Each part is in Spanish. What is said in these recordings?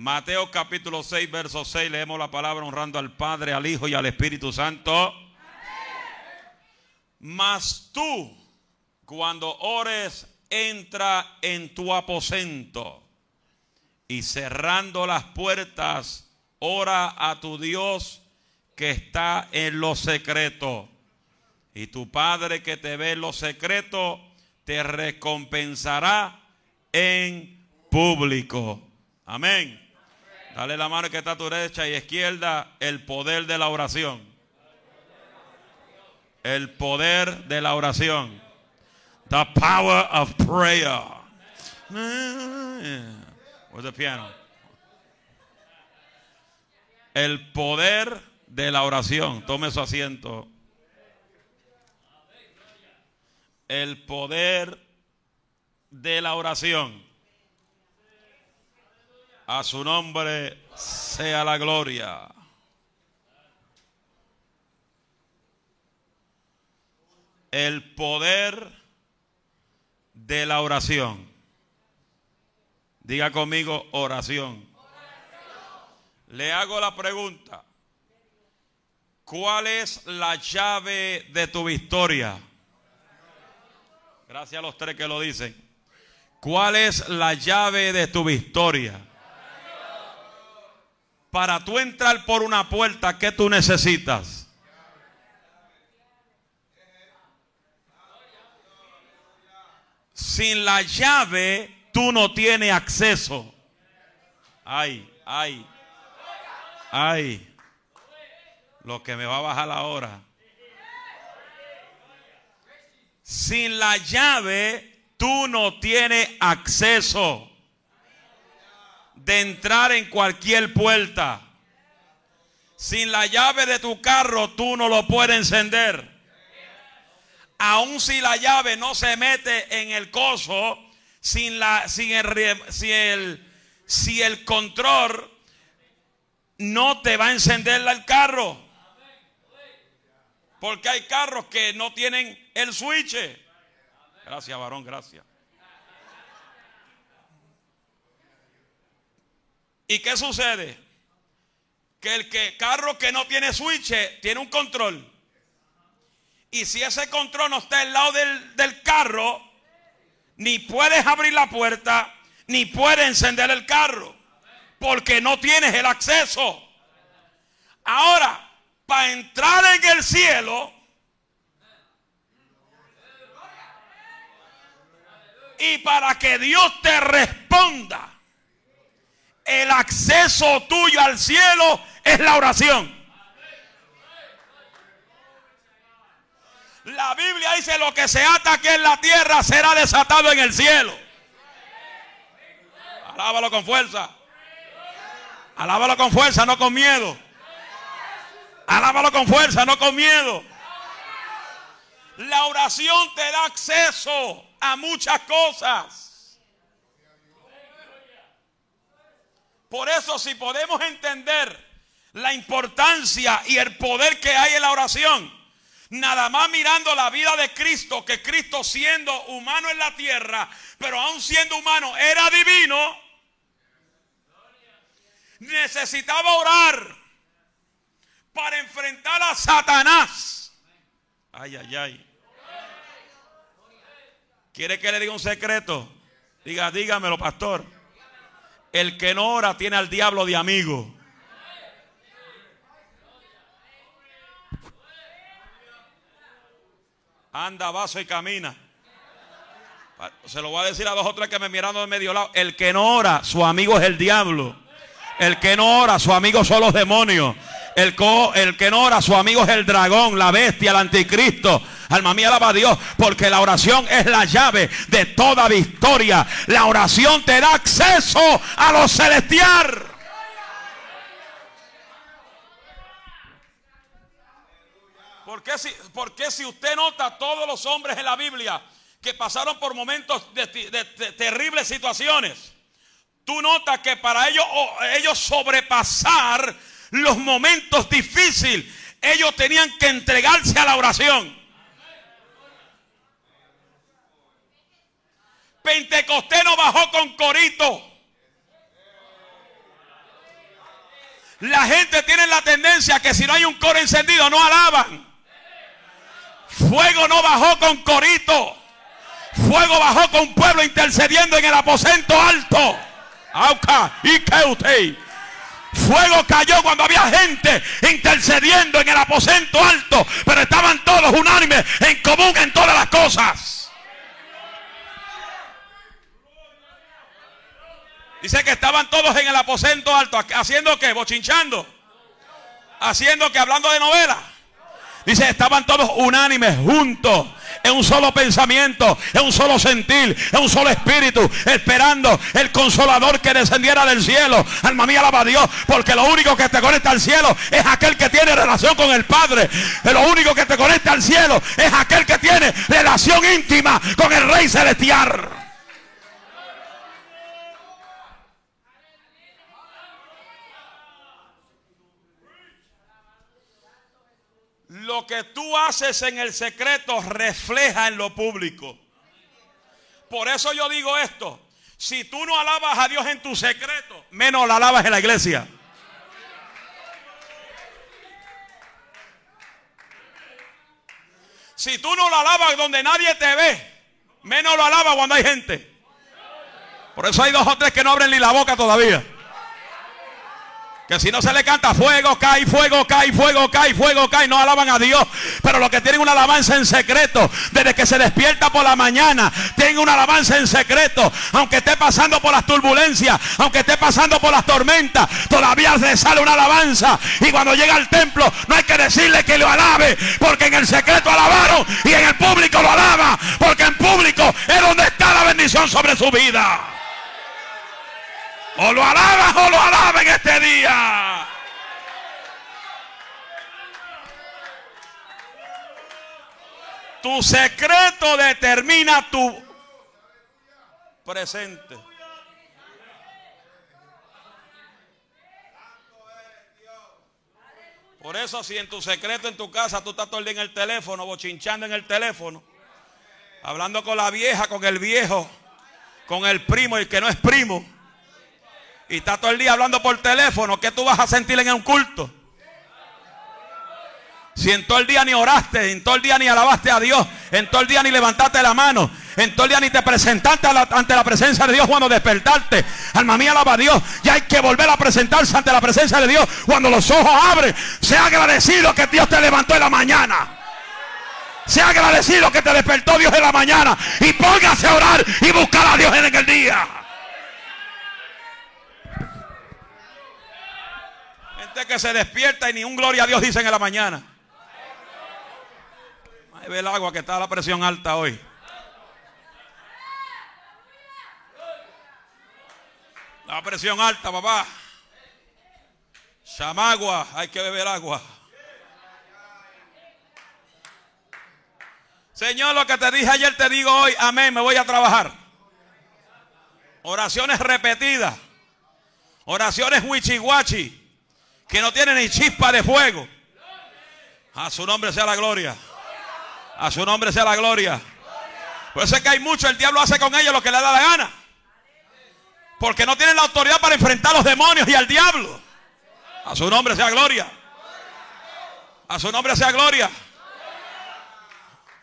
Mateo capítulo 6, verso 6, leemos la palabra honrando al Padre, al Hijo y al Espíritu Santo. Mas tú, cuando ores, entra en tu aposento y cerrando las puertas, ora a tu Dios que está en lo secreto. Y tu Padre que te ve en lo secreto, te recompensará en público. Amén. Dale la mano que está a tu derecha y izquierda el poder de la oración. El poder de la oración. The power of prayer. Where's the piano? El poder de la oración. Tome su asiento. El poder de la oración. A su nombre sea la gloria. El poder de la oración. Diga conmigo oración. Le hago la pregunta. ¿Cuál es la llave de tu victoria? Gracias a los tres que lo dicen. ¿Cuál es la llave de tu victoria? Para tú entrar por una puerta, ¿qué tú necesitas? Sin la llave, tú no tienes acceso. Ay, ay, ay. Lo que me va a bajar la hora. Sin la llave, tú no tienes acceso de entrar en cualquier puerta. Sin la llave de tu carro tú no lo puedes encender. Aun si la llave no se mete en el coso, sin, la, sin el, si, el, si el control no te va a encender el carro. Porque hay carros que no tienen el switch. Gracias, varón, gracias. ¿Y qué sucede? Que el que, carro que no tiene switch tiene un control. Y si ese control no está al lado del, del carro, ni puedes abrir la puerta, ni puedes encender el carro. Porque no tienes el acceso. Ahora, para entrar en el cielo, y para que Dios te responda, el acceso tuyo al cielo es la oración. La Biblia dice lo que se ata aquí en la tierra será desatado en el cielo. Alábalo con fuerza. Alábalo con fuerza, no con miedo. Alábalo con fuerza, no con miedo. La oración te da acceso a muchas cosas. Por eso si podemos entender la importancia y el poder que hay en la oración, nada más mirando la vida de Cristo, que Cristo siendo humano en la tierra, pero aún siendo humano era divino, necesitaba orar para enfrentar a Satanás. Ay, ay, ay. ¿Quiere que le diga un secreto? Diga, dígamelo, pastor. El que no ora tiene al diablo de amigo. Anda, vaso y camina. Se lo voy a decir a dos o tres que me mirando de medio lado. El que no ora, su amigo es el diablo. El que no ora, su amigo son los demonios. El, el que no ora, su amigo es el dragón, la bestia, el anticristo. Alma mía, alaba a Dios, porque la oración es la llave de toda victoria. La oración te da acceso a lo celestial. Porque si, porque si usted nota todos los hombres en la Biblia que pasaron por momentos de, terribles situaciones, tú notas que para ellos, ellos sobrepasar los momentos difíciles, ellos tenían que entregarse a la oración. Pentecostés no bajó con corito. La gente tiene la tendencia que si no hay un coro encendido no alaban. Fuego no bajó con corito. Fuego bajó con pueblo intercediendo en el aposento alto. Y que Fuego cayó cuando había gente intercediendo en el aposento alto, pero estaban todos unánimes en común en todas las cosas. Dice que estaban todos en el aposento alto, haciendo que, bochinchando, haciendo que, hablando de novela. Dice, estaban todos unánimes, juntos, en un solo pensamiento, en un solo sentir, en un solo espíritu, esperando el consolador que descendiera del cielo. Alma mía, alaba a Dios, porque lo único que te conecta al cielo es aquel que tiene relación con el Padre. Lo único que te conecta al cielo es aquel que tiene relación íntima con el Rey Celestial. Lo que tú haces en el secreto refleja en lo público. Por eso yo digo esto. Si tú no alabas a Dios en tu secreto, menos la alabas en la iglesia. Si tú no lo alabas donde nadie te ve, menos lo alabas cuando hay gente. Por eso hay dos o tres que no abren ni la boca todavía. Que si no se le canta fuego, cae, fuego, cae, fuego, cae, fuego, cae. No alaban a Dios. Pero los que tienen una alabanza en secreto, desde que se despierta por la mañana, tienen una alabanza en secreto. Aunque esté pasando por las turbulencias, aunque esté pasando por las tormentas, todavía le sale una alabanza. Y cuando llega al templo, no hay que decirle que lo alabe. Porque en el secreto alabaron y en el público lo alaba. Porque en público es donde está la bendición sobre su vida. O lo alabas o lo alabas en este día. Tu secreto determina tu presente. Por eso si en tu secreto en tu casa tú estás todo el día en el teléfono, bochinchando en el teléfono, hablando con la vieja, con el viejo, con el primo y que no es primo y está todo el día hablando por teléfono, ¿qué tú vas a sentir en un culto? Si en todo el día ni oraste, en todo el día ni alabaste a Dios, en todo el día ni levantaste la mano, en todo el día ni te presentaste ante la presencia de Dios cuando despertaste. Alma mía, alaba a Dios. Ya hay que volver a presentarse ante la presencia de Dios cuando los ojos abren. Sea agradecido que Dios te levantó en la mañana. Sea agradecido que te despertó Dios en la mañana. Y póngase a orar y buscar a Dios en el día. Que se despierta y ni un gloria a Dios dicen en la mañana. Ahí el agua que está la presión alta hoy. La presión alta, papá. Chamagua, hay que beber agua. Señor, lo que te dije ayer te digo hoy, amén, me voy a trabajar. Oraciones repetidas. Oraciones wichiwachi que no tiene ni chispa de fuego. A su nombre sea la gloria. A su nombre sea la gloria. Por eso es que hay mucho, el diablo hace con ellos lo que le da la gana. Porque no tienen la autoridad para enfrentar a los demonios y al diablo. A su nombre sea gloria. A su nombre sea gloria.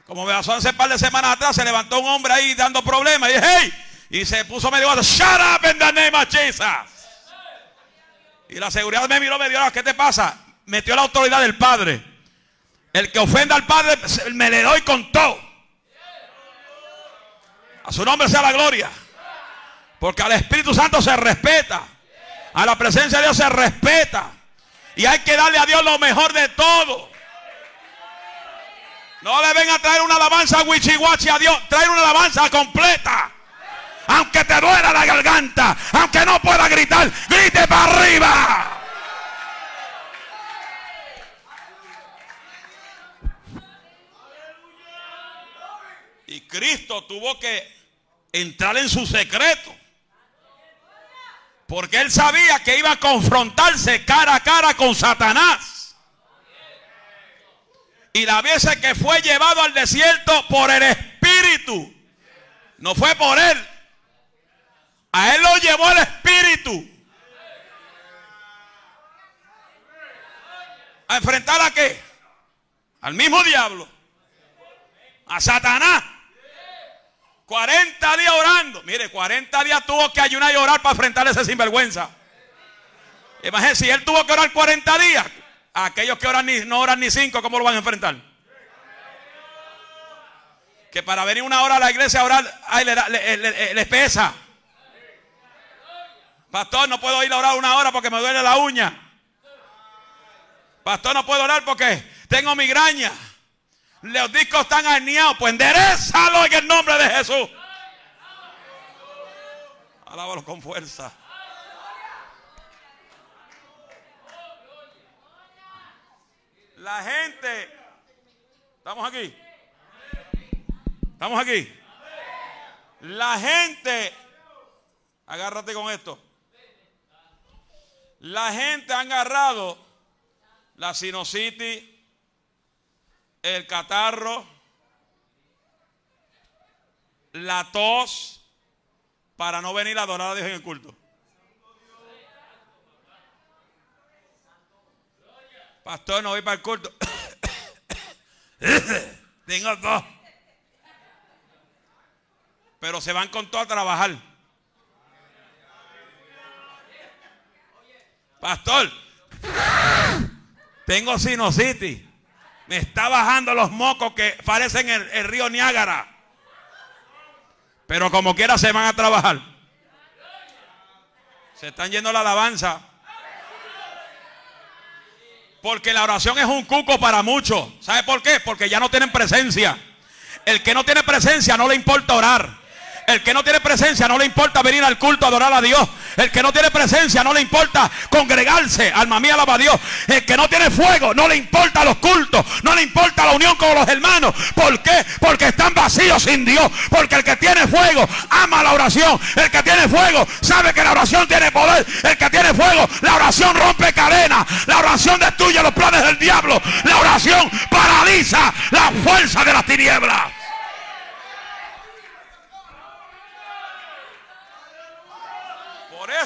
Como me pasó hace un par de semanas atrás, se levantó un hombre ahí dando problemas. Y, hey, y se puso medio shut up in the name of. Y la seguridad me miró, me dio, ¿qué te pasa? Metió la autoridad del Padre. El que ofenda al Padre me le doy con todo. A su nombre sea la gloria. Porque al Espíritu Santo se respeta. A la presencia de Dios se respeta. Y hay que darle a Dios lo mejor de todo. No le ven a traer una alabanza wichiwachi a Dios. Traer una alabanza completa aunque te duela la garganta, aunque no pueda gritar, grite para arriba. Y Cristo tuvo que entrar en su secreto. Porque él sabía que iba a confrontarse cara a cara con Satanás. Y la vez que fue llevado al desierto por el Espíritu. No fue por él. A él lo llevó el Espíritu. ¿A enfrentar a qué? Al mismo diablo. A Satanás. 40 días orando. Mire, 40 días tuvo que ayunar y orar para enfrentar ese sinvergüenza. Imagínense, si él tuvo que orar 40 días, aquellos que oran ni, no oran ni 5, ¿cómo lo van a enfrentar? Que para venir una hora a la iglesia a orar, ay, le, pesa. Pastor, no puedo ir a orar una hora porque me duele la uña. Pastor, no puedo orar porque tengo migraña. Los discos están herniados. Pues enderezalo en el nombre de Jesús. Alábalo con fuerza. La gente. ¿Estamos aquí? ¿Estamos aquí? La gente. Agárrate con esto. La gente ha agarrado la sinusitis, el catarro, la tos, para no venir a adorar a Dios en el culto. Pastor, no voy para el culto. Tengo tos. Pero se van con todo a trabajar. Pastor, tengo sinusitis. Me está bajando los mocos que parecen el, el río Niágara. Pero como quiera se van a trabajar. Se están yendo la alabanza. Porque la oración es un cuco para muchos. ¿Sabe por qué? Porque ya no tienen presencia. El que no tiene presencia no le importa orar. El que no tiene presencia no le importa venir al culto a adorar a Dios. El que no tiene presencia no le importa congregarse. Alma mía, alaba a Dios. El que no tiene fuego no le importa los cultos. No le importa la unión con los hermanos. ¿Por qué? Porque están vacíos sin Dios. Porque el que tiene fuego ama la oración. El que tiene fuego sabe que la oración tiene poder. El que tiene fuego, la oración rompe cadenas. La oración destruye los planes del diablo. La oración paraliza la fuerza de las tinieblas.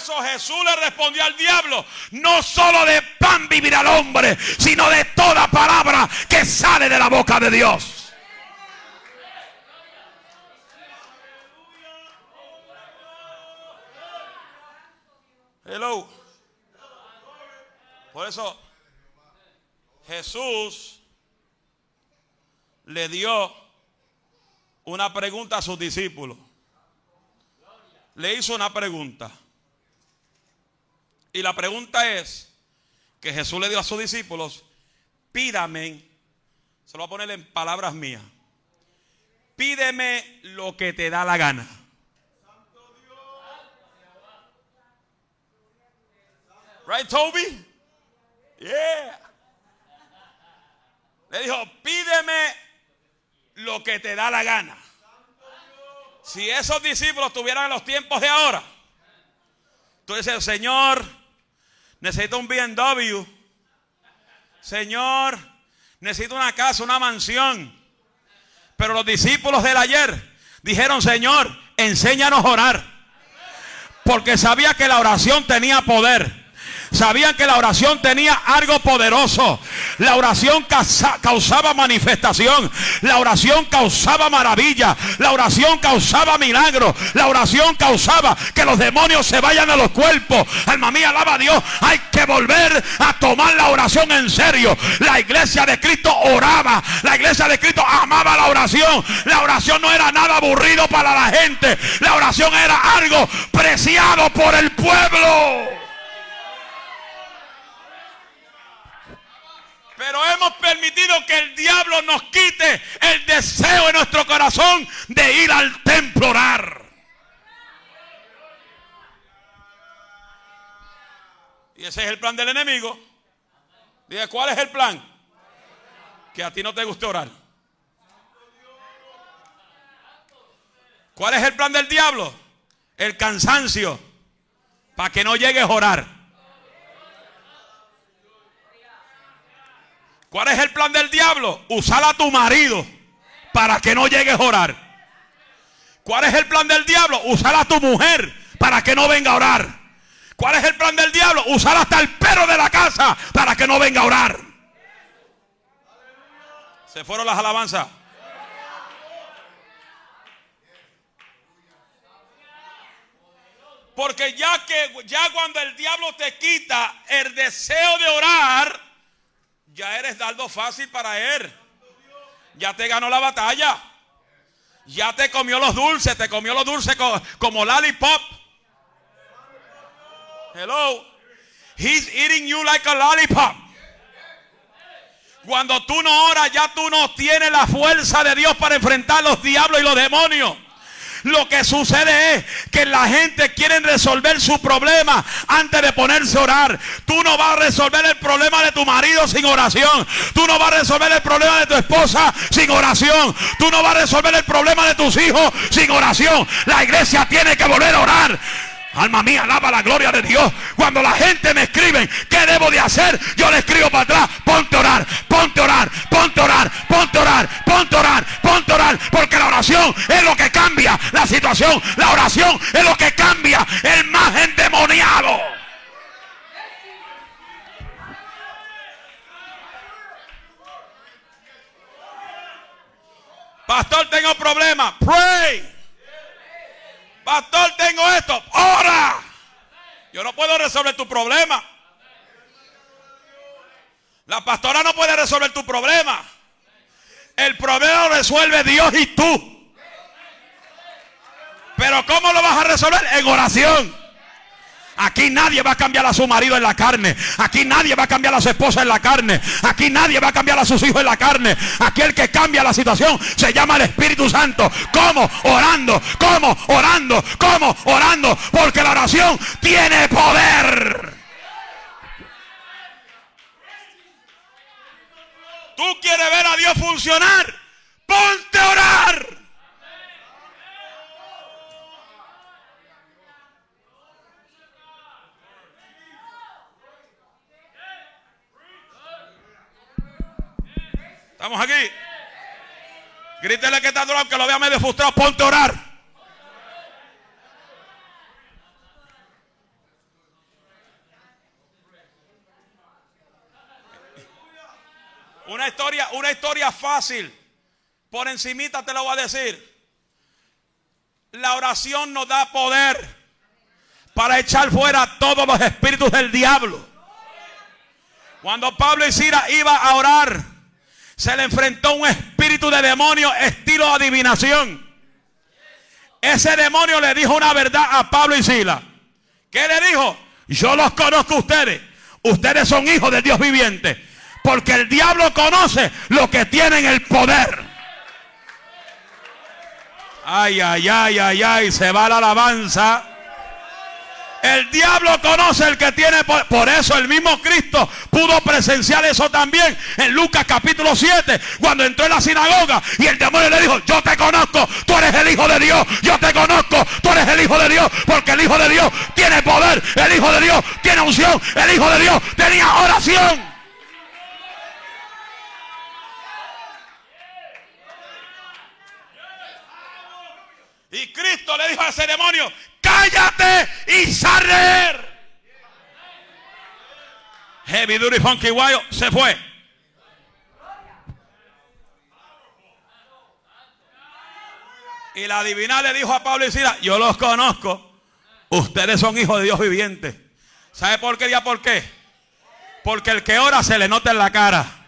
Eso Jesús le respondió al diablo, no solo de pan vivirá el hombre, sino de toda palabra que sale de la boca de Dios. Hello. Por eso Jesús le dio una pregunta a sus discípulos. Le hizo una pregunta. Y la pregunta es que Jesús le dio a sus discípulos, pídame, se lo voy a poner en palabras mías, pídeme lo que te da la gana. Right, Toby? Yeah. Le dijo, pídeme lo que te da la gana. Si esos discípulos tuvieran los tiempos de ahora, tú dices, Señor, necesito un BMW. Señor, necesito una casa, una mansión. Pero los discípulos del ayer dijeron, Señor, enséñanos a orar. Porque sabía que la oración tenía poder. Sabían que la oración tenía algo poderoso. La oración causaba manifestación. La oración causaba maravilla. La oración causaba milagro. La oración causaba que los demonios se vayan a los cuerpos. Alma mía, alaba a Dios. Hay que volver a tomar la oración en serio. La iglesia de Cristo oraba. La iglesia de Cristo amaba la oración. La oración no era nada aburrido para la gente. La oración era algo preciado por el pueblo. Pero hemos permitido que el diablo nos quite el deseo en nuestro corazón de ir al templo orar. Y ese es el plan del enemigo. Dice, ¿cuál es el plan? Que a ti no te guste orar. ¿Cuál es el plan del diablo? El cansancio. Para que no llegues a orar. ¿Cuál es el plan del diablo? Usar a tu marido para que no llegues a orar. ¿Cuál es el plan del diablo? Usar a tu mujer para que no venga a orar. ¿Cuál es el plan del diablo? Usar hasta el perro de la casa para que no venga a orar. Se fueron las alabanzas. Porque ya que ya cuando el diablo te quita el deseo de orar, ya eres dardo fácil para él. Ya te ganó la batalla. Ya te comió los dulces, te comió los dulces como, como lollipop. Hello. He's eating you like a lollipop. Cuando tú no oras, ya tú no tienes la fuerza de Dios para enfrentar los diablos y los demonios. Lo que sucede es que la gente quiere resolver su problema antes de ponerse a orar. Tú no vas a resolver el problema de tu marido sin oración. Tú no vas a resolver el problema de tu esposa sin oración. Tú no vas a resolver el problema de tus hijos sin oración. La iglesia tiene que volver a orar. Alma mía, alaba la gloria de Dios. Cuando la gente me escribe qué debo de hacer, yo le escribo para atrás, ponte a orar, ponte a orar, ponte a orar, ponte a orar, ponte a orar, ponte a orar, porque la oración es lo que cambia la situación. La oración es lo que cambia el más endemoniado. Pastor, tengo problemas. Pray. Pastor, tengo esto. Ora. Yo no puedo resolver tu problema. La pastora no puede resolver tu problema. El problema lo resuelve Dios y tú. Pero ¿cómo lo vas a resolver? En oración. Aquí nadie va a cambiar a su marido en la carne. Aquí nadie va a cambiar a su esposa en la carne. Aquí nadie va a cambiar a sus hijos en la carne. Aquí el que cambia la situación se llama el Espíritu Santo. ¿Cómo? Orando. ¿Cómo? Orando. ¿Cómo? Orando. Porque la oración tiene poder. Tú quieres ver a Dios funcionar. Ponte a orar. ¿Estamos aquí? Grítele que está duro, que lo vea medio frustrado. Ponte a orar. Una historia, una historia fácil. Por encimita te lo voy a decir. La oración nos da poder para echar fuera todos los espíritus del diablo. Cuando Pablo y Sira iba a orar, se le enfrentó un espíritu de demonio estilo adivinación. Ese demonio le dijo una verdad a Pablo y Sila. ¿Qué le dijo? Yo los conozco a ustedes. Ustedes son hijos de Dios viviente. Porque el diablo conoce lo que tienen el poder. Ay, ay, ay, ay, ay, se va la alabanza. El diablo conoce el que tiene por, por eso el mismo Cristo pudo presenciar eso también en Lucas capítulo 7 cuando entró en la sinagoga y el demonio le dijo, "Yo te conozco, tú eres el hijo de Dios. Yo te conozco, tú eres el hijo de Dios, porque el hijo de Dios tiene poder, el hijo de Dios tiene unción, el hijo de Dios tenía oración." Y Cristo le dijo a ese demonio, cállate y sal Heavy Duty Funky Wild se fue. Y la divina le dijo a Pablo y Sila, yo los conozco. Ustedes son hijos de Dios viviente. ¿Sabe por qué? ¿Ya por qué? Porque el que ora se le nota en la cara.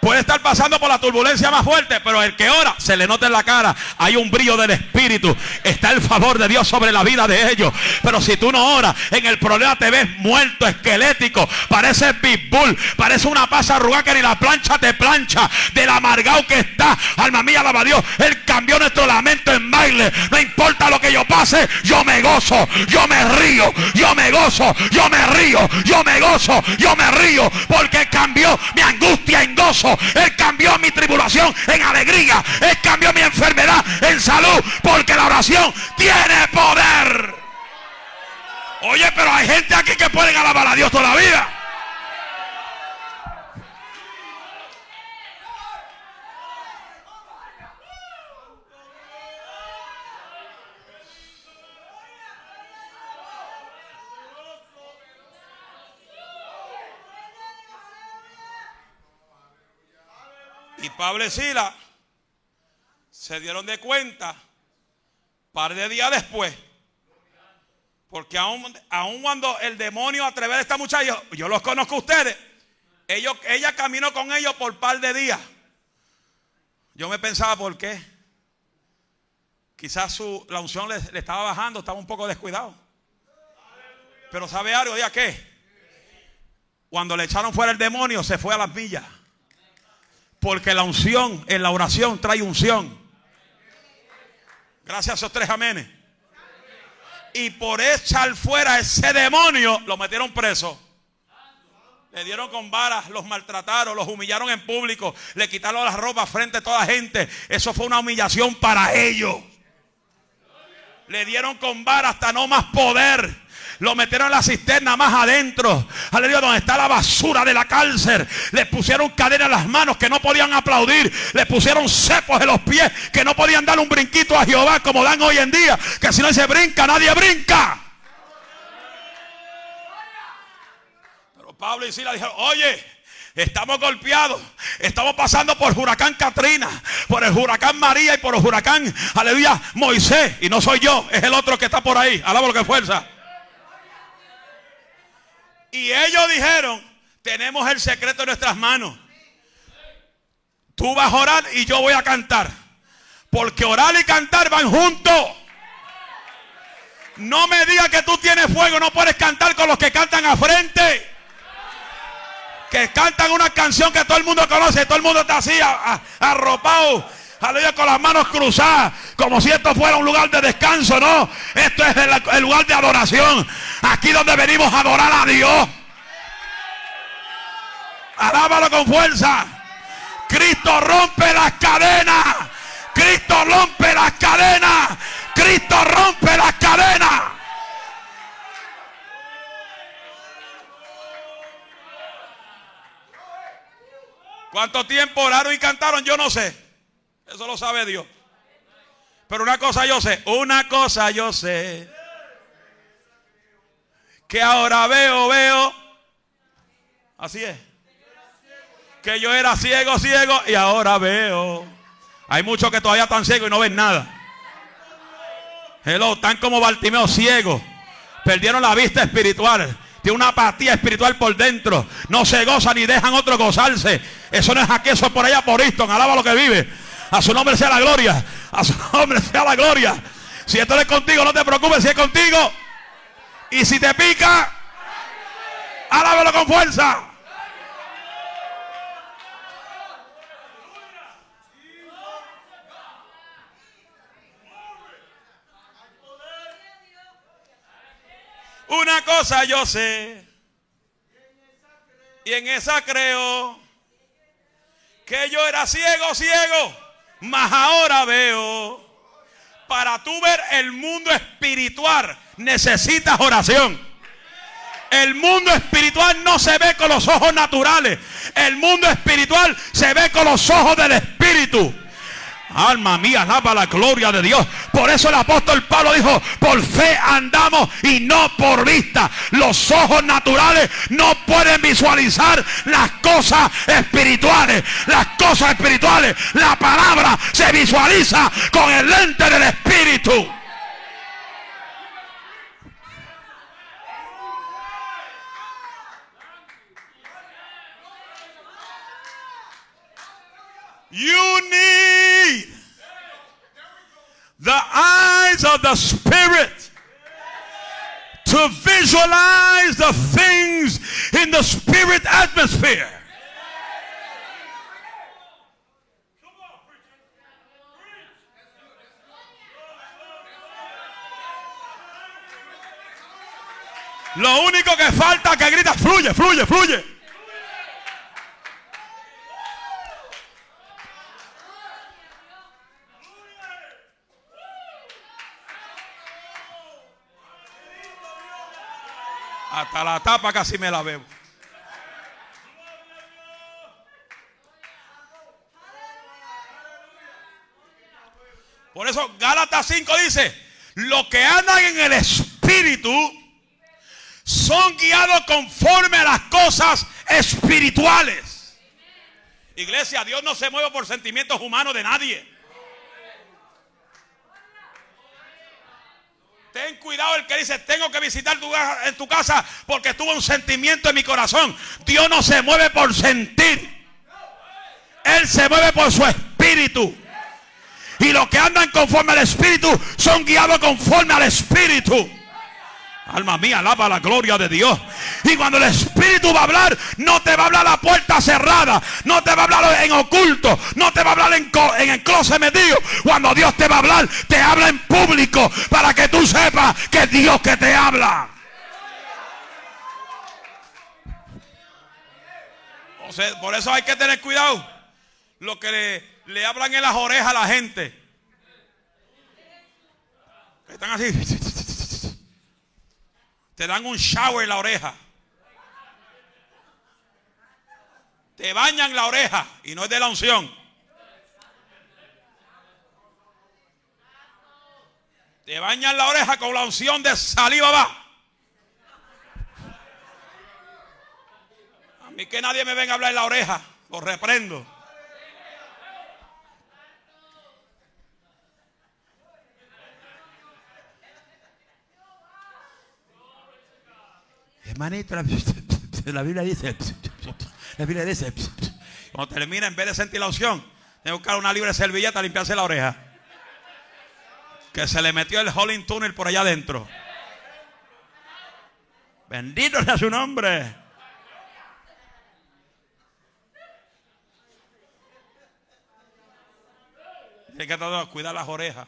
Puede estar pasando por la turbulencia más fuerte, pero el que ora se le nota en la cara. Hay un brillo del Espíritu. Está el favor de Dios sobre la vida de ellos. Pero si tú no oras, en el problema te ves muerto, esquelético. Parece pitbull. Parece una pasa arrugada que ni la plancha te plancha. Del amargado que está. Alma mía, alaba Dios. Él cambió nuestro lamento en baile. No importa lo que yo pase, yo me gozo. Yo me río. Yo me gozo. Yo me río. Yo me gozo. Yo me río. Porque cambió mi angustia en gozo. Él cambió mi tribulación en alegría. Él cambió mi enfermedad en salud. Porque la oración tiene poder. Oye, pero hay gente aquí que pueden alabar a Dios toda Pablo y Sila se dieron de cuenta, par de días después, porque aún, cuando el demonio atreve a esta muchacha, yo los conozco a ustedes, ellos, ella caminó con ellos por par de días. Yo me pensaba, ¿por qué? Quizás su, la unción le, le estaba bajando, estaba un poco descuidado. Pero ¿sabe algo? ¿Ya qué? Cuando le echaron fuera el demonio, se fue a las millas. Porque la unción en la oración trae unción. Gracias a esos tres amenes. Y por echar fuera ese demonio, lo metieron preso. Le dieron con varas, los maltrataron, los humillaron en público, le quitaron las ropas frente a toda gente. Eso fue una humillación para ellos. Le dieron con varas hasta no más poder. Lo metieron en la cisterna más adentro. Aleluya, donde está la basura de la cárcel. Le pusieron cadena en las manos que no podían aplaudir. Le pusieron cepos en los pies que no podían dar un brinquito a Jehová como dan hoy en día. Que si no se brinca, nadie brinca. Pero Pablo y Sila dijeron, oye. Estamos golpeados. Estamos pasando por huracán Katrina, por el huracán María y por el huracán, aleluya, Moisés. Y no soy yo, es el otro que está por ahí. Alaba lo que fuerza. Y ellos dijeron, tenemos el secreto en nuestras manos. Tú vas a orar y yo voy a cantar. Porque orar y cantar van juntos. No me digas que tú tienes fuego, no puedes cantar con los que cantan a frente. Que cantan una canción que todo el mundo conoce, todo el mundo está así arropado aleluya, con las manos cruzadas, como si esto fuera un lugar de descanso, no. Esto es el, lugar de adoración. Aquí donde venimos a adorar a Dios. Alábalo con fuerza. Cristo rompe las cadenas. Cristo rompe las cadenas. Cristo rompe las cadenas. ¿Cuánto tiempo oraron y cantaron? Yo no sé. Eso lo sabe Dios. Pero una cosa yo sé, una cosa yo sé. Que ahora veo, veo. Así es. Que yo era ciego, ciego y ahora veo. Hay muchos que todavía están ciegos y no ven nada. Hello, están como Bartimeo ciegos. Perdieron la vista espiritual. Tiene una apatía espiritual por dentro. No se gozan ni dejan otro gozarse. Eso no es aquí, eso es por allá por Easton. Alaba lo que vive. A su nombre sea la gloria. A su nombre sea la gloria. Si esto es contigo, no te preocupes si es contigo. Y si te pica, alábalo con fuerza. Una cosa yo sé. Y en esa creo. Que yo era ciego, ciego. Mas ahora veo, para tú ver el mundo espiritual, necesitas oración. El mundo espiritual no se ve con los ojos naturales. El mundo espiritual se ve con los ojos del Espíritu. Alma mía, alaba la gloria de Dios. Por eso el apóstol Pablo dijo, por fe andamos y no por vista. Los ojos naturales no pueden visualizar las cosas espirituales. Las cosas espirituales, la palabra se visualiza con el lente del Espíritu. You need the eyes of the Spirit to visualize the things in the Spirit atmosphere. Lo único que falta que grita, fluye, fluye, fluye. Hasta la tapa casi me la bebo. Por eso Gálatas 5 dice, los que andan en el Espíritu son guiados conforme a las cosas espirituales. Iglesia, Dios no se mueve por sentimientos humanos de nadie. Ten cuidado el que dice, tengo que visitar tu, en tu casa porque tuvo un sentimiento en mi corazón. Dios no se mueve por sentir. Él se mueve por su espíritu. Y los que andan conforme al espíritu son guiados conforme al espíritu. Alma mía, alaba la gloria de Dios. Y cuando el Espíritu va a hablar, no te va a hablar a la puerta cerrada, no te va a hablar en oculto, no te va a hablar en, el closet metido. Cuando Dios te va a hablar, te habla en público para que tú sepas que Dios que te habla. O sea, por eso hay que tener cuidado. Lo que le hablan en las orejas a la gente. Están así. Te dan un shower en la oreja. Te bañan la oreja y no es de la unción. Te bañan la oreja con la unción de saliva va. A mí que nadie me venga a hablar en la oreja. Lo reprendo. Hermanito, la, Biblia dice, la Biblia dice, cuando termina, en vez de sentir la unción, de buscar una libre servilleta, limpiarse la oreja. Que se le metió el Holding Tunnel por allá adentro. Bendito sea su nombre. Hay que cuidar las orejas.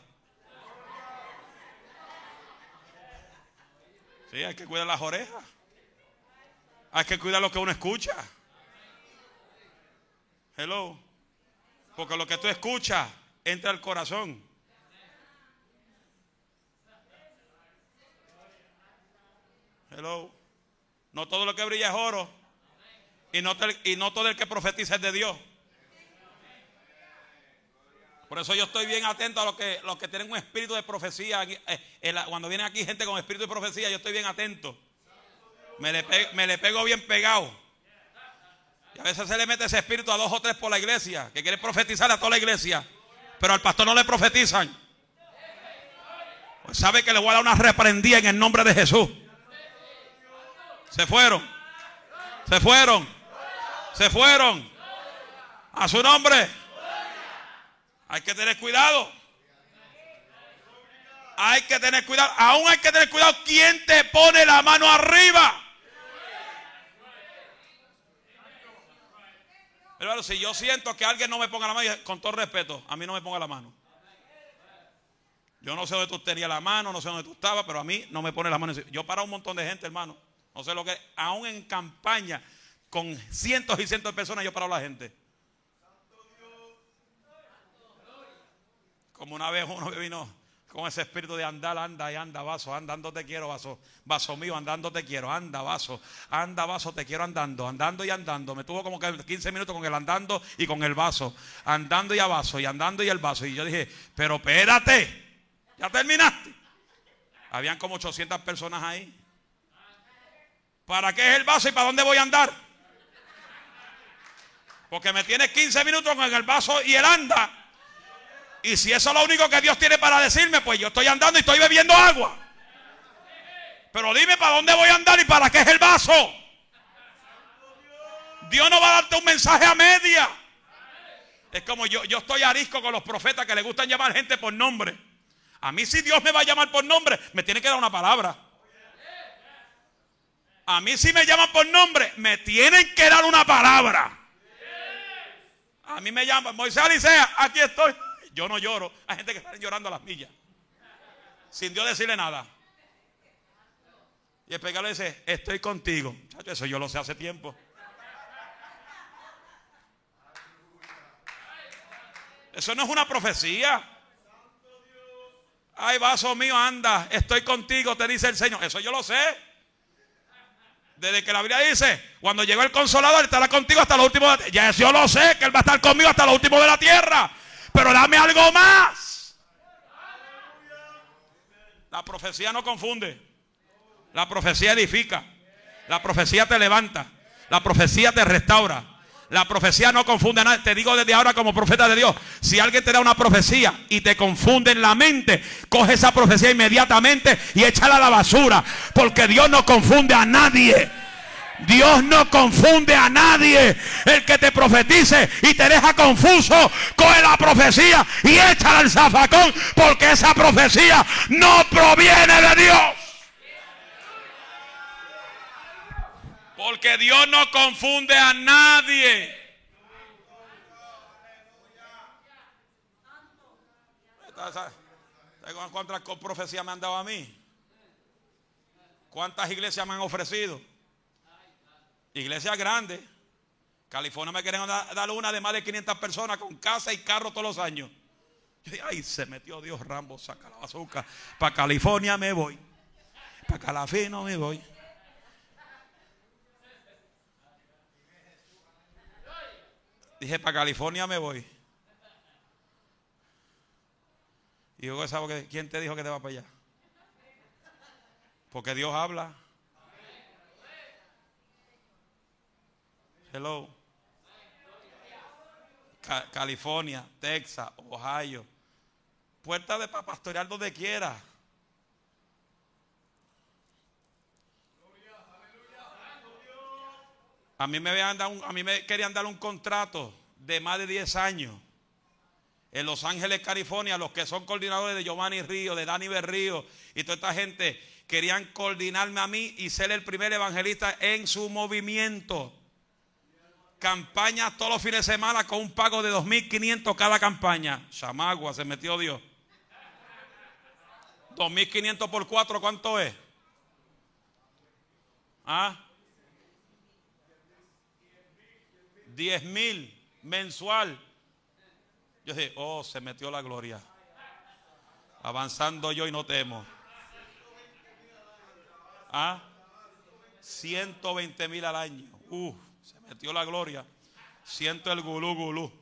Sí, hay que cuidar las orejas. Hay que cuidar lo que uno escucha. Hello. Porque lo que tú escuchas entra al corazón. Hello. No todo lo que brilla es oro. Y no, todo el que profetiza es de Dios. Por eso yo estoy bien atento a los que, los que tienen un espíritu de profecía. Eh, cuando viene aquí gente con espíritu de profecía, yo estoy bien atento. Me le, pego, bien pegado. Y a veces se le mete ese espíritu a dos o tres por la iglesia, que quiere profetizar a toda la iglesia, pero al pastor no le profetizan. Pues sabe que le voy a dar una reprendida en el nombre de Jesús. Se fueron. Se fueron. Se fueron. A su nombre. Hay que tener cuidado. Hay que tener cuidado. Aún hay que tener cuidado. ¿Quién te pone la mano arriba? Pero si yo siento que alguien no me ponga la mano, con todo respeto, a mí no me ponga la mano. Yo no sé dónde tú tenías la mano, no sé dónde tú estabas, pero a mí no me pone la mano. Yo para un montón de gente, hermano. No sé lo que, aún en campaña, con cientos y cientos de personas, yo paro a la gente. Como una vez uno que vino con ese espíritu de andar, anda y anda, vaso, andando te quiero, vaso, vaso mío, andando te quiero, anda, vaso, anda, vaso, te quiero andando, andando y andando. Me tuvo como que 15 minutos con el andando y con el vaso, andando y a vaso, y andando y el vaso. Y yo dije, pero espérate, ya terminaste. Habían como 800 personas ahí. ¿Para qué es el vaso y para dónde voy a andar? Porque me tiene 15 minutos con el vaso y el anda. Y si eso es lo único que Dios tiene para decirme, pues yo estoy andando y estoy bebiendo agua. Pero dime para dónde voy a andar y para qué es el vaso. Dios no va a darte un mensaje a media. Es como yo, yo estoy arisco con los profetas que le gustan llamar gente por nombre. A mí si Dios me va a llamar por nombre, me tiene que dar una palabra. A mí si me llaman por nombre, me tienen que dar una palabra. A mí me llaman, Moisés Alicea, aquí estoy. Yo no lloro. Hay gente que está llorando a las millas. Sin Dios decirle nada. Y el pecado le dice, estoy contigo. Eso yo lo sé hace tiempo. Eso no es una profecía. Ay, vaso mío, anda, estoy contigo, te dice el Señor. Eso yo lo sé. Desde que la Biblia dice, cuando llegó el consolador, estará contigo hasta lo último. De ya yo lo sé, que Él va a estar conmigo hasta lo último de la tierra pero dame algo más. La profecía no confunde. La profecía edifica. La profecía te levanta. La profecía te restaura. La profecía no confunde a nadie. Te digo desde ahora como profeta de Dios. Si alguien te da una profecía y te confunde en la mente, coge esa profecía inmediatamente y échala a la basura. Porque Dios no confunde a nadie. Dios no confunde a nadie. El que te profetice y te deja confuso, coge la profecía y échala al zafacón. Porque esa profecía no proviene de Dios. Porque Dios no confunde a nadie. ¿Cuántas profecías me han dado a mí? ¿Cuántas iglesias me han ofrecido? Iglesias grandes. California me quieren dar una de más de 500 personas con casa y carro todos los años. Yo dije, ay, se metió Dios Rambo, saca la bazooka. Para California me voy. Para Calafino me voy. Dije, para California me voy. Y yo, ¿sabes quién te dijo que te va para allá? Porque Dios habla. Hello. California, Texas, Ohio. Puerta de para pastorear donde quiera. A mí, me a mí me querían dar un contrato de más de 10 años en Los Ángeles, California. Los que son coordinadores de Giovanni Río, de Dani Berrío y toda esta gente querían coordinarme a mí y ser el primer evangelista en su movimiento. Campaña todos los fines de semana con un pago de 2.500 cada campaña. Chamagua, se metió Dios. 2.500 por 4, ¿cuánto es? ¿Ah? 10 mil mensual. Yo dije, oh, se metió la gloria. Avanzando yo y no temo. ¿Ah? 120 mil al año. Se metió la gloria. Siento el gulú gulú.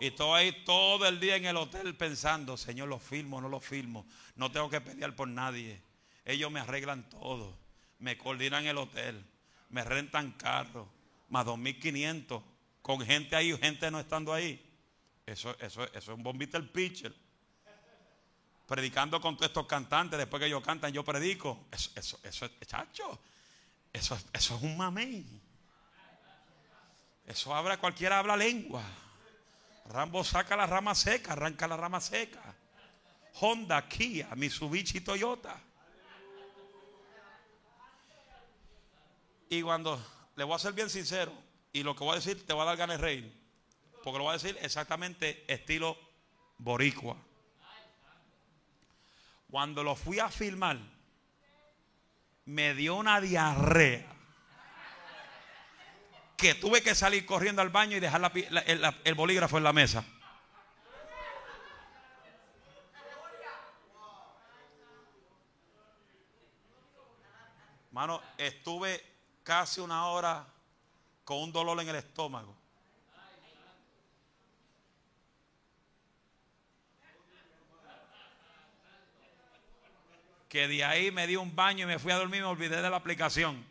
Y estoy ahí todo el día en el hotel pensando, Señor, lo filmo, no lo filmo. No tengo que pelear por nadie. Ellos me arreglan todo me coordinan el hotel, me rentan carros, más 2.500, con gente ahí, gente no estando ahí. Eso, eso, eso es un bombita el pitcher. Predicando con todos estos cantantes, después que ellos cantan, yo predico. Eso, eso, eso, chacho, eso, eso es un mamey. Eso habla, cualquiera habla lengua. Rambo saca la rama seca, arranca la rama seca. Honda, Kia, Mitsubishi, Toyota. Y cuando le voy a ser bien sincero, y lo que voy a decir te va a dar ganas reír, porque lo voy a decir exactamente estilo boricua. Cuando lo fui a filmar, me dio una diarrea que tuve que salir corriendo al baño y dejar el bolígrafo en la mesa. Mano, estuve casi una hora con un dolor en el estómago. Que de ahí me di un baño y me fui a dormir y me olvidé de la aplicación.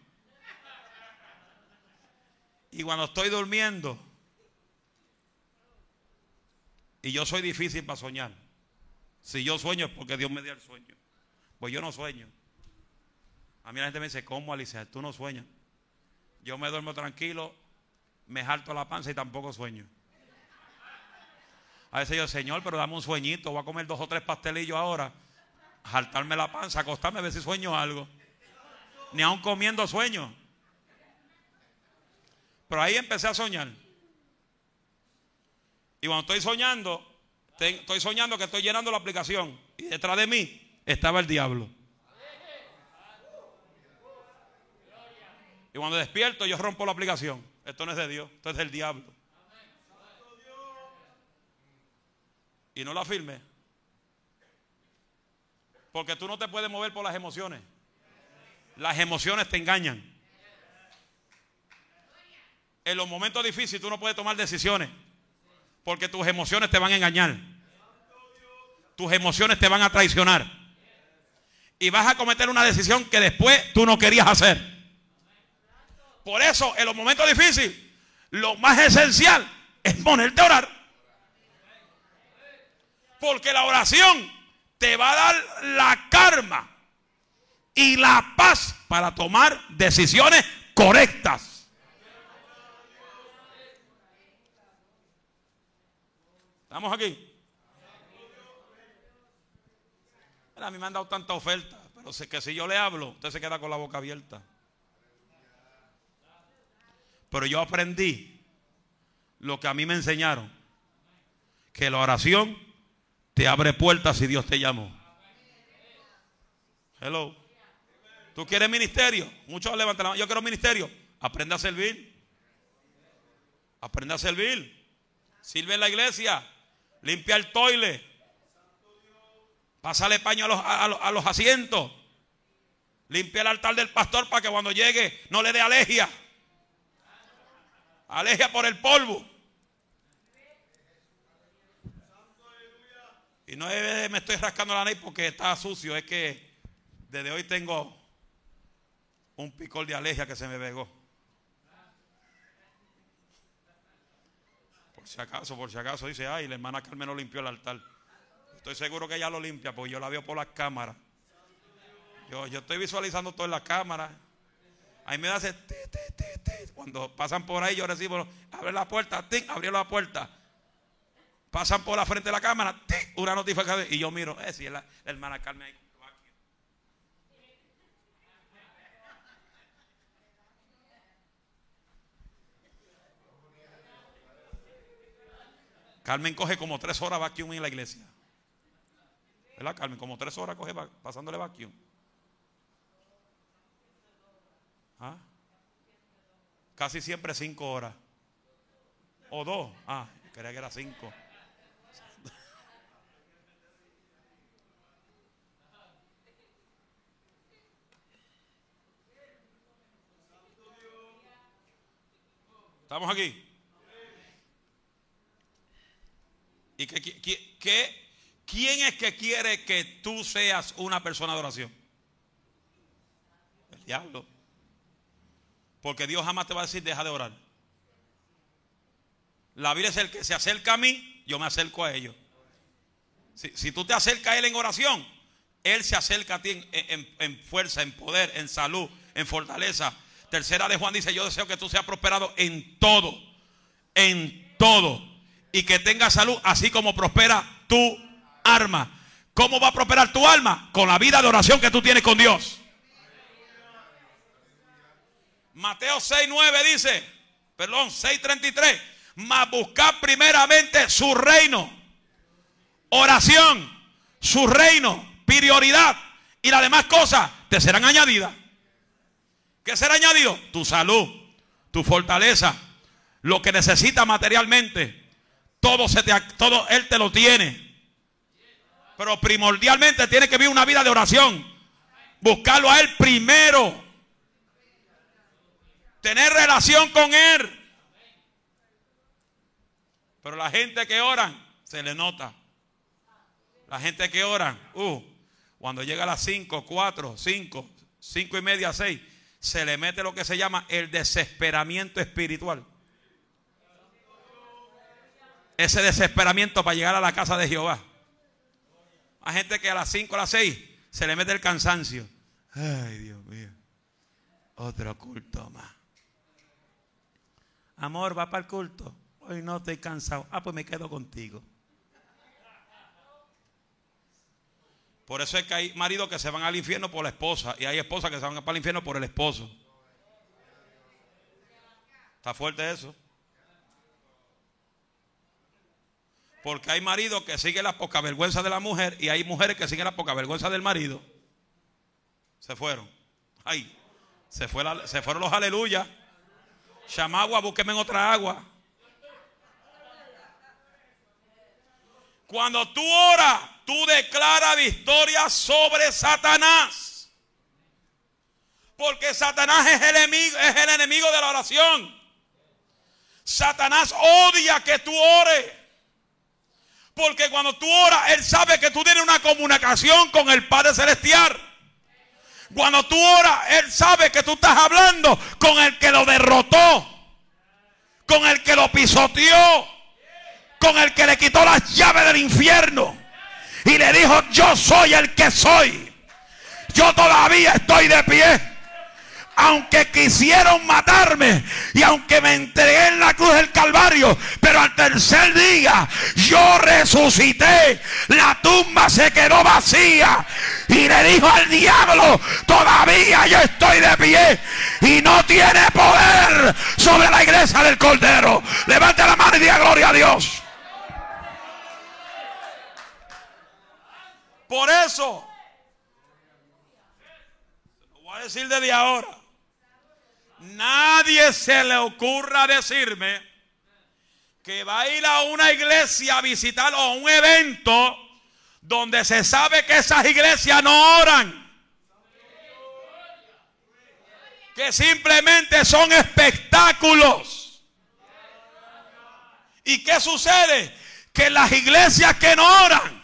Y cuando estoy durmiendo, y yo soy difícil para soñar. Si yo sueño es porque Dios me dio el sueño. Pues yo no sueño. A mí la gente me dice, ¿cómo Alicia? Tú no sueñas. Yo me duermo tranquilo, me jalto la panza y tampoco sueño. A veces yo, Señor, pero dame un sueñito, voy a comer dos o tres pastelillos ahora, jaltarme la panza, acostarme a ver si sueño algo. Ni aún comiendo sueño. Pero ahí empecé a soñar. Y cuando estoy soñando, estoy soñando que estoy llenando la aplicación. Y detrás de mí estaba el diablo. Y cuando despierto, yo rompo la aplicación. Esto no es de Dios, esto es del diablo. Y no la firme. Porque tú no te puedes mover por las emociones. Las emociones te engañan. En los momentos difíciles tú no puedes tomar decisiones. Porque tus emociones te van a engañar. Tus emociones te van a traicionar. y vas a cometer una decisión que después tú no querías hacer. Por eso, en los momentos difíciles, lo más esencial es ponerte a orar. Porque la oración te va a dar la karma y la paz para tomar decisiones correctas. ¿Estamos aquí? A mí me han dado tanta oferta, pero sé que si yo le hablo, usted se queda con la boca abierta. Pero yo aprendí lo que a mí me enseñaron, que la oración te abre puertas si Dios te llamó. Hello. ¿Tú quieres ministerio? Muchos levantan la mano. Yo quiero ministerio. Aprende a servir. Aprende a servir. Sirve en la iglesia. Limpia el toile. Pásale paño a los, a los asientos. Limpia el altar del pastor para que cuando llegue no le dé alergia. Alergia por el polvo. Y no me estoy rascando la nariz porque está sucio. Es que desde hoy tengo un picor de alergia que se me pegó. Por si acaso, por si acaso, dice, ay, la hermana Carmen no limpió el altar. Estoy seguro que ella lo limpia porque yo la veo por las cámaras. Yo, yo estoy visualizando todo en la cámara. Ahí me hace, cuando pasan por ahí yo recibo, abre la puerta, abrió la puerta. Pasan por la frente de la cámara, una notificación y yo miro, eh, si es la, hermana Carmen ahí. Carmen coge como tres horas vacuum en la iglesia. ¿Verdad, Carmen? Como tres horas coge pasándole vacuum. ¿Ah? Casi siempre cinco horas. O dos. Ah, creía que era cinco. ¿Estamos aquí? ¿Y qué, quién es que quiere que tú seas una persona de oración? El diablo. Porque Dios jamás te va a decir deja de orar. La Biblia es el que se acerca a mí, yo me acerco a ellos. Si, tú te acercas a Él en oración, Él se acerca a ti en, fuerza, en poder, en salud, en fortaleza. Tercera de Juan dice, yo deseo que tú seas prosperado en todo, en todo. Y que tengas salud, así como prospera tu alma. ¿Cómo va a prosperar tu alma? Con la vida de oración que tú tienes con Dios. Mateo 6.9 dice, perdón, 6.33, mas buscar primeramente su reino, oración, su reino, prioridad y las demás cosas te serán añadidas. ¿Qué será añadido? Tu salud, tu fortaleza, lo que necesitas materialmente. Todo, se te, todo Él te lo tiene. Pero primordialmente tiene que vivir una vida de oración. Buscarlo a Él primero tener relación con Él. Pero la gente que oran, se le nota. La gente que oran, uh, cuando llega a las 5, 4, 5, 5 y media, 6, se le mete lo que se llama el desesperamiento espiritual. Ese desesperamiento para llegar a la casa de Jehová. Hay gente que a las 5, a las 6 se le mete el cansancio. Ay, Dios mío. Otro culto más. Amor, va para el culto. Hoy no estoy cansado. Ah, pues me quedo contigo. Por eso es que hay maridos que se van al infierno por la esposa y hay esposas que se van para el infierno por el esposo. ¿Está fuerte eso? Porque hay maridos que siguen la poca vergüenza de la mujer y hay mujeres que siguen la poca vergüenza del marido. Se fueron. Ay, se, fue se fueron los aleluyas. Chamagua, búsqueme en otra agua. Cuando tú oras, tú declaras victoria sobre Satanás. Porque Satanás es el, enemigo, es el enemigo de la oración. Satanás odia que tú ores. Porque cuando tú oras, Él sabe que tú tienes una comunicación con el Padre Celestial. Cuando tú oras, Él sabe que tú estás hablando con el que lo derrotó, con el que lo pisoteó, con el que le quitó las llaves del infierno. Y le dijo, yo soy el que soy. Yo todavía estoy de pie aunque quisieron matarme y aunque me entregué en la cruz del Calvario, pero al tercer día yo resucité, la tumba se quedó vacía y le dijo al diablo, todavía yo estoy de pie y no tiene poder sobre la iglesia del Cordero. Levante la mano y diga gloria a Dios. Por eso, lo voy a decir desde ahora nadie se le ocurra decirme que va a ir a una iglesia a visitar o a un evento donde se sabe que esas iglesias no oran. Que simplemente son espectáculos. ¿Y qué sucede? Que las iglesias que no oran,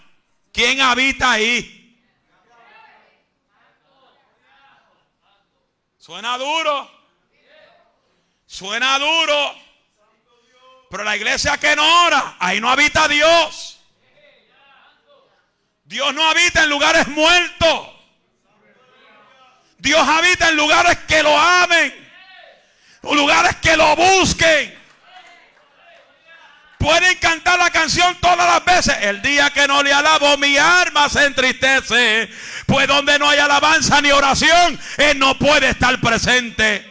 ¿quién habita ahí? Suena duro. Suena duro. Pero la iglesia que no ora, ahí no habita Dios. Dios no habita en lugares muertos. Dios habita en lugares que lo amen. Lugares que lo busquen. Pueden cantar la canción todas las veces. El día que no le alabo, mi alma se entristece. Pues donde no hay alabanza ni oración, Él no puede estar presente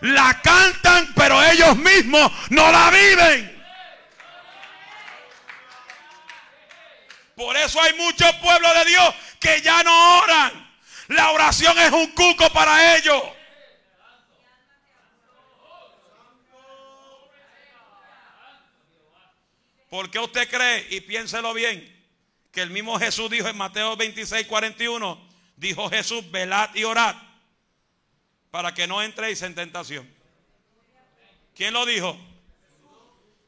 la cantan, pero ellos mismos no la viven. Por eso hay muchos pueblos de Dios que ya no oran. La oración es un cuco para ellos. ¿Por qué usted cree, y piénselo bien, que el mismo Jesús dijo en Mateo 26, 41, dijo Jesús, velad y orad para que no entréis en tentación. ¿Quién lo dijo?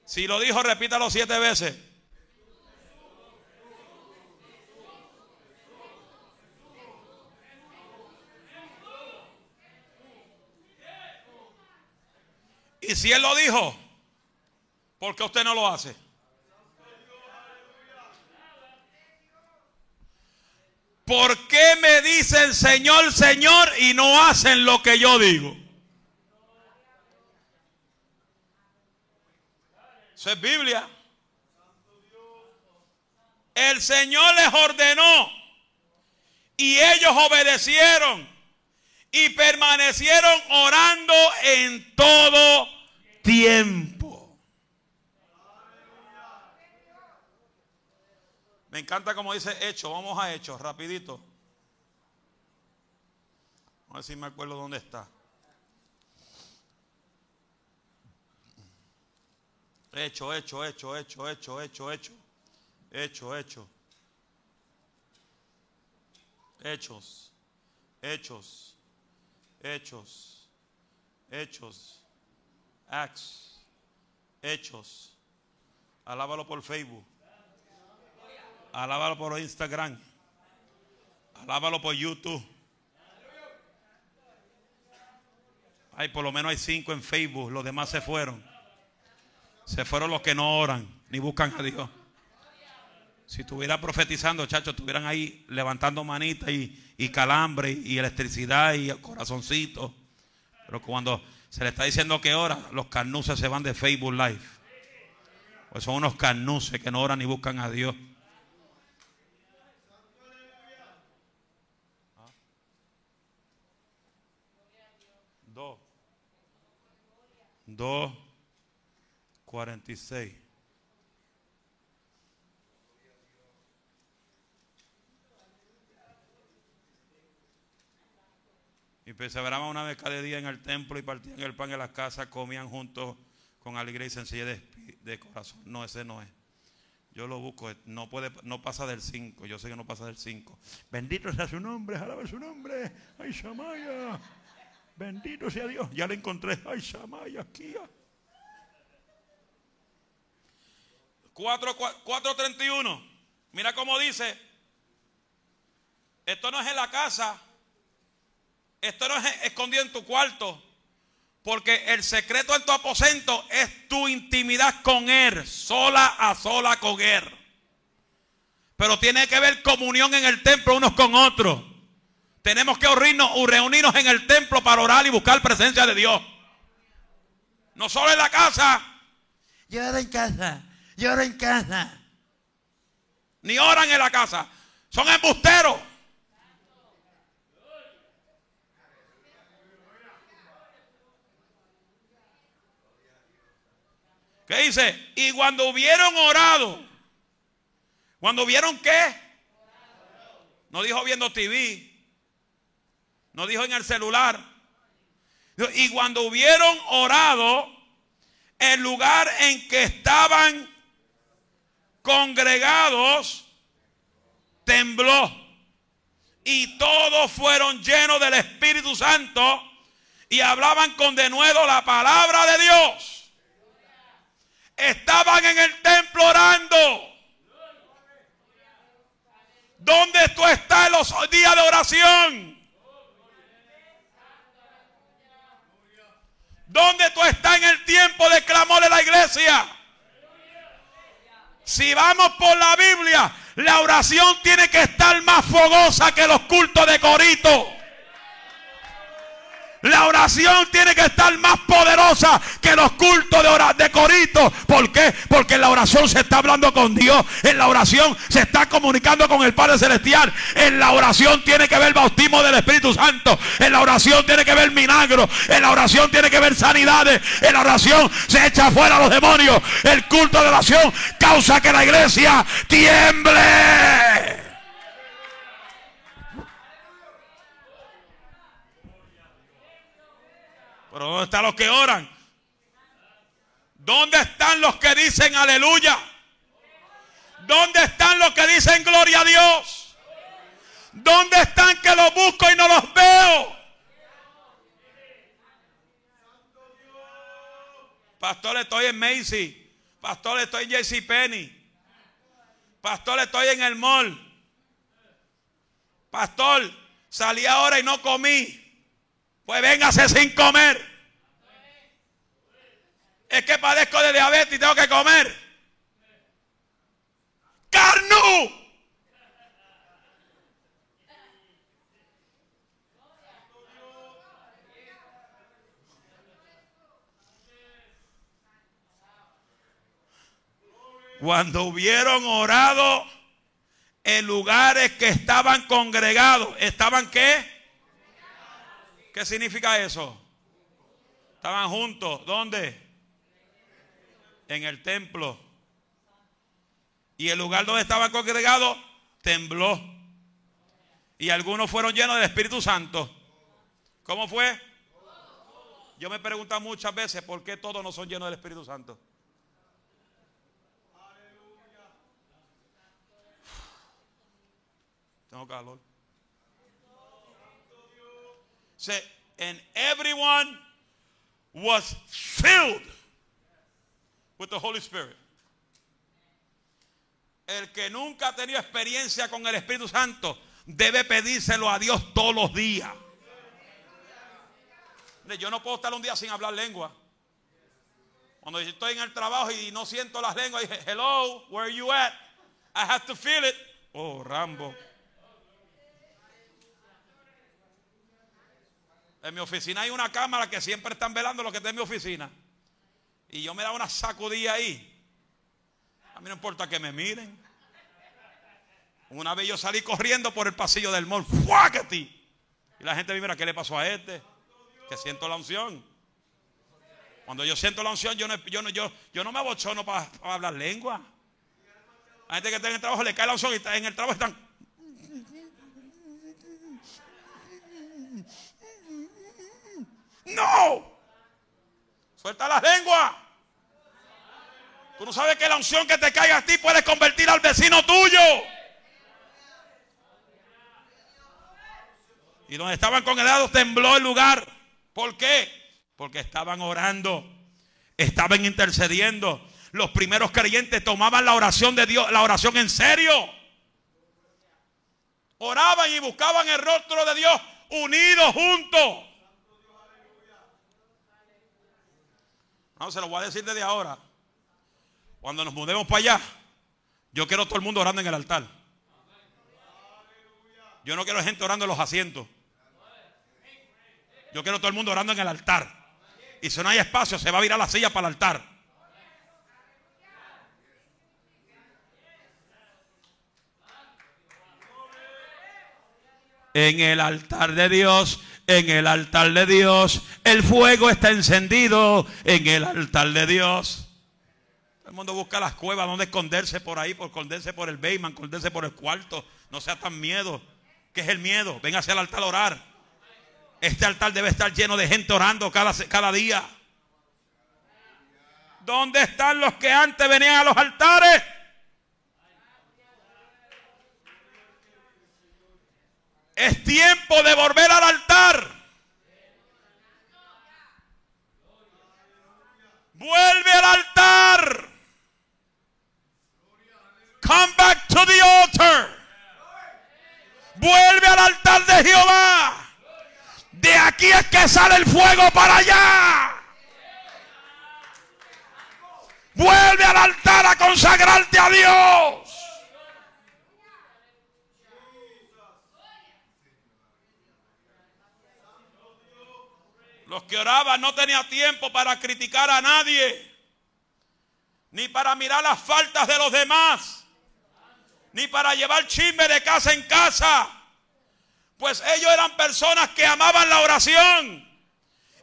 Si lo dijo, repítalo siete veces. Y si Él lo dijo, ¿por qué usted no lo hace? ¿Por qué me dicen Señor, Señor y no hacen lo que yo digo? Eso es Biblia. El Señor les ordenó y ellos obedecieron y permanecieron orando en todo tiempo. Me encanta como dice hecho. Vamos a hecho, rapidito. A ver si me acuerdo dónde está. Hecho, hecho, hecho, hecho, hecho, hecho, hecho. Hecho, hecho. Hechos. Hechos. Hechos. Hechos. Acts. Hechos. Alábalo por Facebook. Alábalo por Instagram. Alábalo por YouTube. Ay, por lo menos hay cinco en Facebook. Los demás se fueron. Se fueron los que no oran ni buscan a Dios. Si estuviera profetizando, chachos, estuvieran ahí levantando manitas y, calambre y, electricidad y corazoncito. Pero cuando se le está diciendo que ora, los carnuces se van de Facebook Live. Pues son unos carnuces que no oran ni buscan a Dios. Dos, cuarenta y seis. Y perseveraban una vez cada día en el templo y partían el pan en las casas, comían juntos con alegría y sencillez de, corazón. No, ese no es. Yo lo busco, no puede, no pasa del 5. Yo sé que no pasa del 5. Bendito sea su nombre, alaba su nombre. Ay, Shamaya. Bendito sea Dios. Ya le encontré. Ay, Shamaya, aquí. 4.31. Mira cómo dice. Esto no es en la casa Esto no es escondido en tu cuarto. Porque el secreto en tu aposento es tu intimidad con Él, sola a sola con Él. Pero tiene que haber comunión en el templo unos con otros. Tenemos que reunirnos, reunirnos en el templo para orar y buscar presencia de Dios. No solo en la casa. Yo oro en casa, yo oro en casa. Ni oran en la casa. Son embusteros. ¿Qué dice? Y cuando hubieron orado, cuando vieron qué? No dijo viendo TV, no dijo en el celular. Y cuando hubieron orado, el lugar en que estaban congregados tembló. Y todos fueron llenos del Espíritu Santo y hablaban con denuedo la palabra de Dios estaban en el templo orando. ¿Dónde tú estás en los días de oración? ¿Dónde tú estás en el tiempo de clamor de la iglesia? Si vamos por la Biblia, la oración tiene que estar más fogosa que los cultos de corito. La oración tiene que estar más poderosa que los cultos de, corito. ¿Por qué? Porque en la oración se está hablando con Dios. En la oración se está comunicando con el Padre Celestial. En la oración tiene que ver bautismo del Espíritu Santo. En la oración tiene que ver milagros. En la oración tiene que ver sanidades. En la oración se echa fuera a los demonios. El culto de oración causa que la iglesia tiemble. Pero ¿dónde están los que oran? ¿Dónde están los que dicen aleluya? ¿Dónde están los que dicen gloria a Dios? ¿Dónde están que los busco y no los veo? Pastor, estoy en Macy. Pastor, estoy en JC Penny. Pastor, estoy en el mall. Pastor, salí ahora y no comí. Pues véngase sin comer. Es que padezco de diabetes y tengo que comer. Carnu. Cuando hubieron orado en lugares que estaban congregados, ¿estaban qué? ¿Qué significa eso? Estaban juntos. ¿Dónde? En el templo. Y el lugar donde estaban congregados tembló. Y algunos fueron llenos del Espíritu Santo. ¿Cómo fue? Yo me pregunto muchas veces por qué todos no son llenos del Espíritu Santo. Tengo calor. Say, and everyone was filled with the Holy Spirit. El que nunca ha tenido experiencia con el Espíritu Santo debe pedírselo a Dios todos los días. Yo no puedo estar un día sin hablar lengua. Cuando estoy en el trabajo y no siento las lenguas, dije, hello, where are you at? I have to feel it. Oh, Rambo. En mi oficina hay una cámara que siempre están velando lo que está en mi oficina. Y yo me da una sacudida ahí. A mí no importa que me miren. Una vez yo salí corriendo por el pasillo del mall. ¡Fuácate! Y la gente me mira, ¿qué le pasó a este? Que siento la unción. Cuando yo siento la unción, yo no, yo no, yo, yo no me abochono para, hablar lengua. La gente que está en el trabajo le cae la unción y está, en el trabajo están. No. Suelta la lengua. Tú no sabes que la unción que te caiga a ti puede convertir al vecino tuyo. Y donde estaban congregados tembló el lugar. ¿Por qué? Porque estaban orando, estaban intercediendo. Los primeros creyentes tomaban la oración de Dios, la oración en serio. Oraban y buscaban el rostro de Dios unidos juntos. No, se lo voy a decir desde ahora. Cuando nos mudemos para allá, yo quiero todo el mundo orando en el altar. Yo no quiero gente orando en los asientos. Yo quiero todo el mundo orando en el altar. Y si no hay espacio, se va a virar la silla para el altar. En el altar de Dios, en el altar de Dios, el fuego está encendido en el altar de Dios. Todo el mundo busca las cuevas donde esconderse por ahí, por esconderse por el Bayman, esconderse por el cuarto. No sea tan miedo. ¿Qué es el miedo? Ven hacia el altar a orar. Este altar debe estar lleno de gente orando cada, cada día. ¿Dónde están los que antes venían a los altares? Es tiempo de volver al altar. Vuelve al altar. Come back to the altar. Vuelve al altar de Jehová. De aquí es que sale el fuego para allá. Vuelve al altar a consagrarte a Dios. Los que oraban no tenían tiempo para criticar a nadie, ni para mirar las faltas de los demás, ni para llevar chisme de casa en casa. Pues ellos eran personas que amaban la oración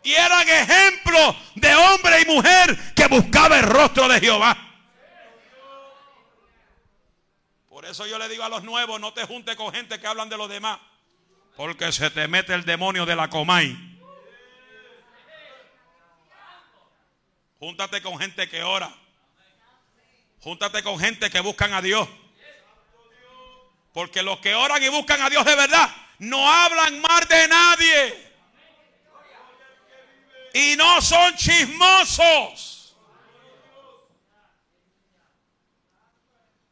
y eran ejemplos de hombre y mujer que buscaba el rostro de Jehová. Por eso yo le digo a los nuevos, no te juntes con gente que hablan de los demás, porque se te mete el demonio de la comay. Júntate con gente que ora. Júntate con gente que buscan a Dios. Porque los que oran y buscan a Dios de verdad no hablan mal de nadie. Y no son chismosos.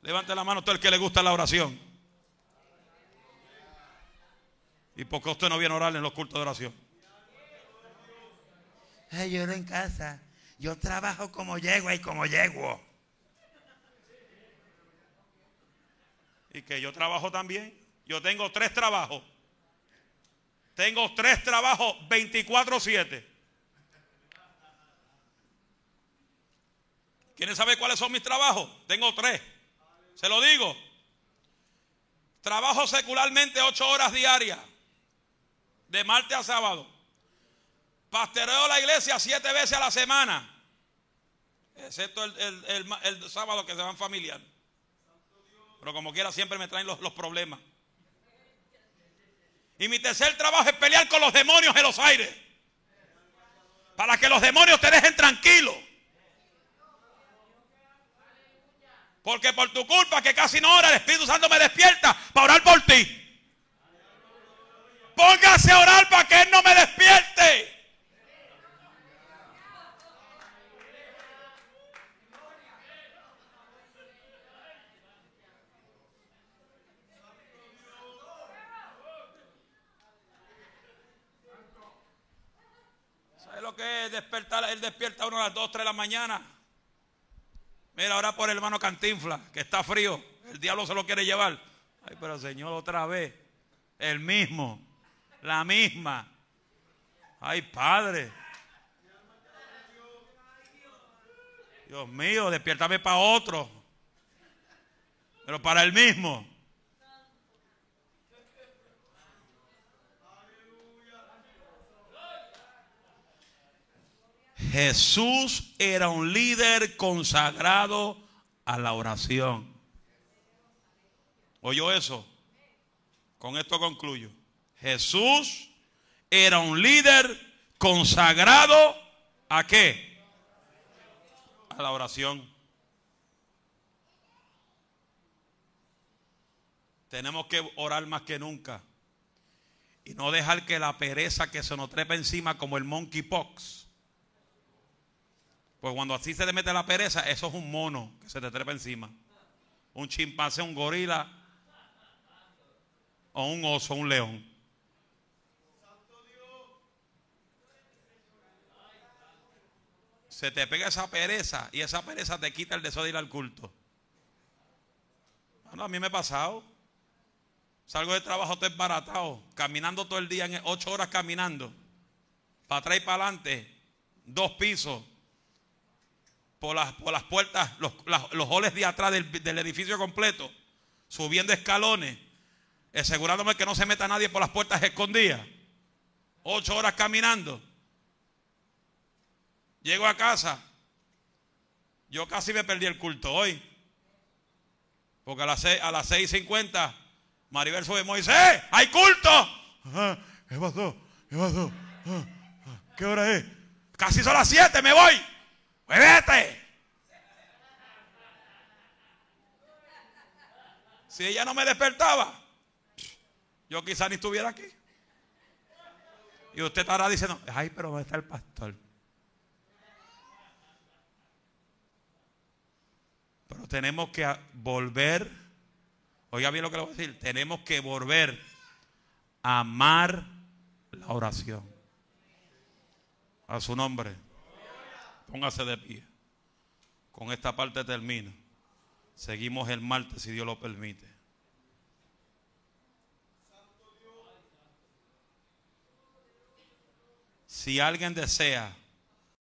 Levante la mano todo el que le gusta la oración. ¿Y por qué usted no viene a orar en los cultos de oración? yo oro en casa. Yo trabajo como yegua y como yeguo. Y que yo trabajo también. Yo tengo tres trabajos. Tengo tres trabajos 24-7. ¿Quieren saber cuáles son mis trabajos? Tengo tres. Se lo digo. Trabajo secularmente ocho horas diarias. De martes a sábado. Pastoreo la iglesia siete veces a la semana. Excepto el, sábado que se van familiar. Pero como quiera siempre me traen los, los problemas. Y mi tercer trabajo es pelear con los demonios en los aires. Para que los demonios te dejen tranquilo. Porque por tu culpa que casi no ora, el Espíritu Santo me despierta para orar por ti. Póngase a orar para que Él no me despierte. Que despertar, él despierta a uno a las 2, 3 de la mañana. Mira, ahora por el hermano Cantinfla, que está frío. El diablo se lo quiere llevar. Ay, pero Señor, otra vez. El mismo. La misma. Ay, Padre. Dios mío, despiértame para otro. Pero para el mismo. Jesús era un líder consagrado a la oración. ¿Oyó eso? Con esto concluyo. Jesús era un líder consagrado a qué? A la oración. Tenemos que orar más que nunca. Y no dejar que la pereza que se nos trepa encima como el monkeypox pues cuando así se te mete la pereza, eso es un mono que se te trepa encima. Un chimpancé, un gorila. O un oso, un león. Se te pega esa pereza y esa pereza te quita el deseo de ir al culto. A mí me ha pasado. Salgo de trabajo todo baratado, caminando todo el día, ocho horas caminando, para atrás y para adelante, dos pisos por las, por las puertas, los, las- los holes de atrás del, del edificio completo, subiendo escalones, asegurándome que no se meta nadie por las puertas escondidas. Ocho horas caminando. Llego a casa. Yo casi me perdí el culto hoy. Porque a las, a las 6.50 Maribel sube Moisés, hay culto. Ajá, ¿Qué pasó? ¿Qué pasó? Ah, ¿Qué hora es? Casi son las 7, me voy. Vete. Si ella no me despertaba, yo quizá ni estuviera aquí. Y usted estará diciendo, ay, pero ¿dónde está el pastor? Pero tenemos que volver, oiga bien lo que le voy a decir, tenemos que volver a amar la oración. A su nombre. Póngase de pie. Con esta parte termino. Seguimos el martes si Dios lo permite. Si alguien desea